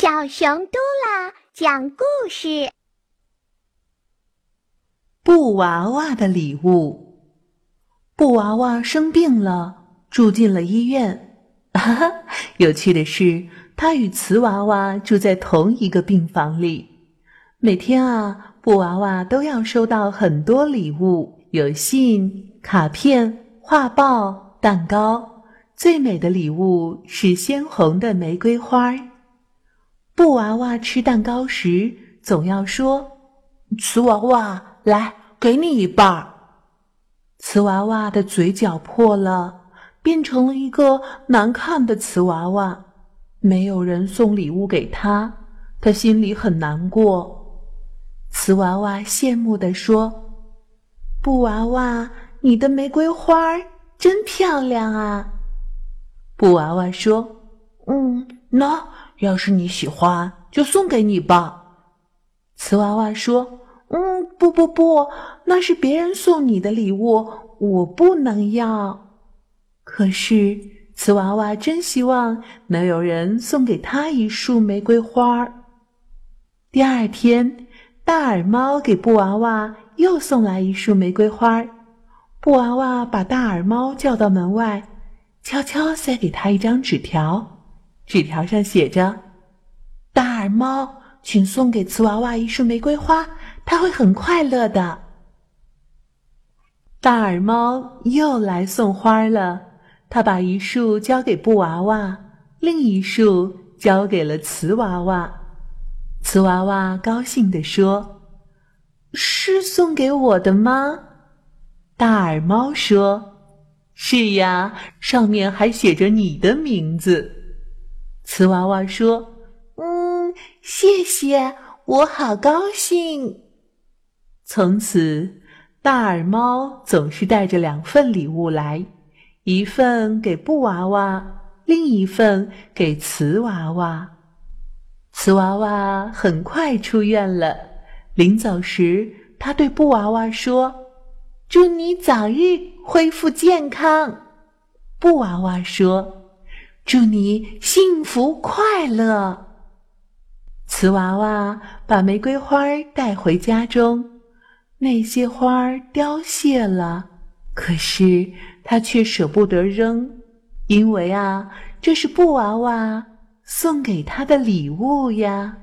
小熊嘟啦讲故事：布娃娃的礼物。布娃娃生病了，住进了医院。哈哈，有趣的是，他与瓷娃娃住在同一个病房里。每天啊，布娃娃都要收到很多礼物，有信、卡片、画报、蛋糕。最美的礼物是鲜红的玫瑰花儿。布娃娃吃蛋糕时，总要说：“瓷娃娃，来，给你一半儿。”瓷娃娃的嘴角破了，变成了一个难看的瓷娃娃。没有人送礼物给他，他心里很难过。瓷娃娃羡慕地说：“布娃娃，你的玫瑰花真漂亮啊！”布娃娃说：“嗯，那。”要是你喜欢，就送给你吧。瓷娃娃说：“嗯，不不不，那是别人送你的礼物，我不能要。”可是瓷娃娃真希望能有人送给他一束玫瑰花。第二天，大耳猫给布娃娃又送来一束玫瑰花。布娃娃把大耳猫叫到门外，悄悄塞给他一张纸条。纸条上写着：“大耳猫，请送给瓷娃娃一束玫瑰花，它会很快乐的。”大耳猫又来送花了，他把一束交给布娃娃，另一束交给了瓷娃娃。瓷娃娃高兴地说：“是送给我的吗？”大耳猫说：“是呀，上面还写着你的名字。”瓷娃娃说：“嗯，谢谢，我好高兴。”从此，大耳猫总是带着两份礼物来，一份给布娃娃，另一份给瓷娃娃。瓷娃娃很快出院了。临走时，他对布娃娃说：“祝你早日恢复健康。”布娃娃说。祝你幸福快乐。瓷娃娃把玫瑰花带回家中，那些花儿凋谢了，可是他却舍不得扔，因为啊，这是布娃娃送给他的礼物呀。